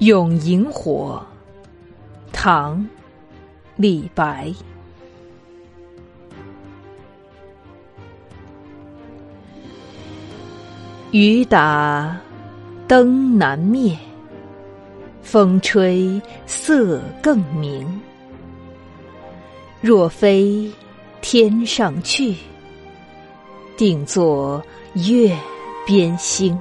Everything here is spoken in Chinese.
咏萤火，唐李白。雨打灯难灭，风吹色更明。若非天上去，定作月边星。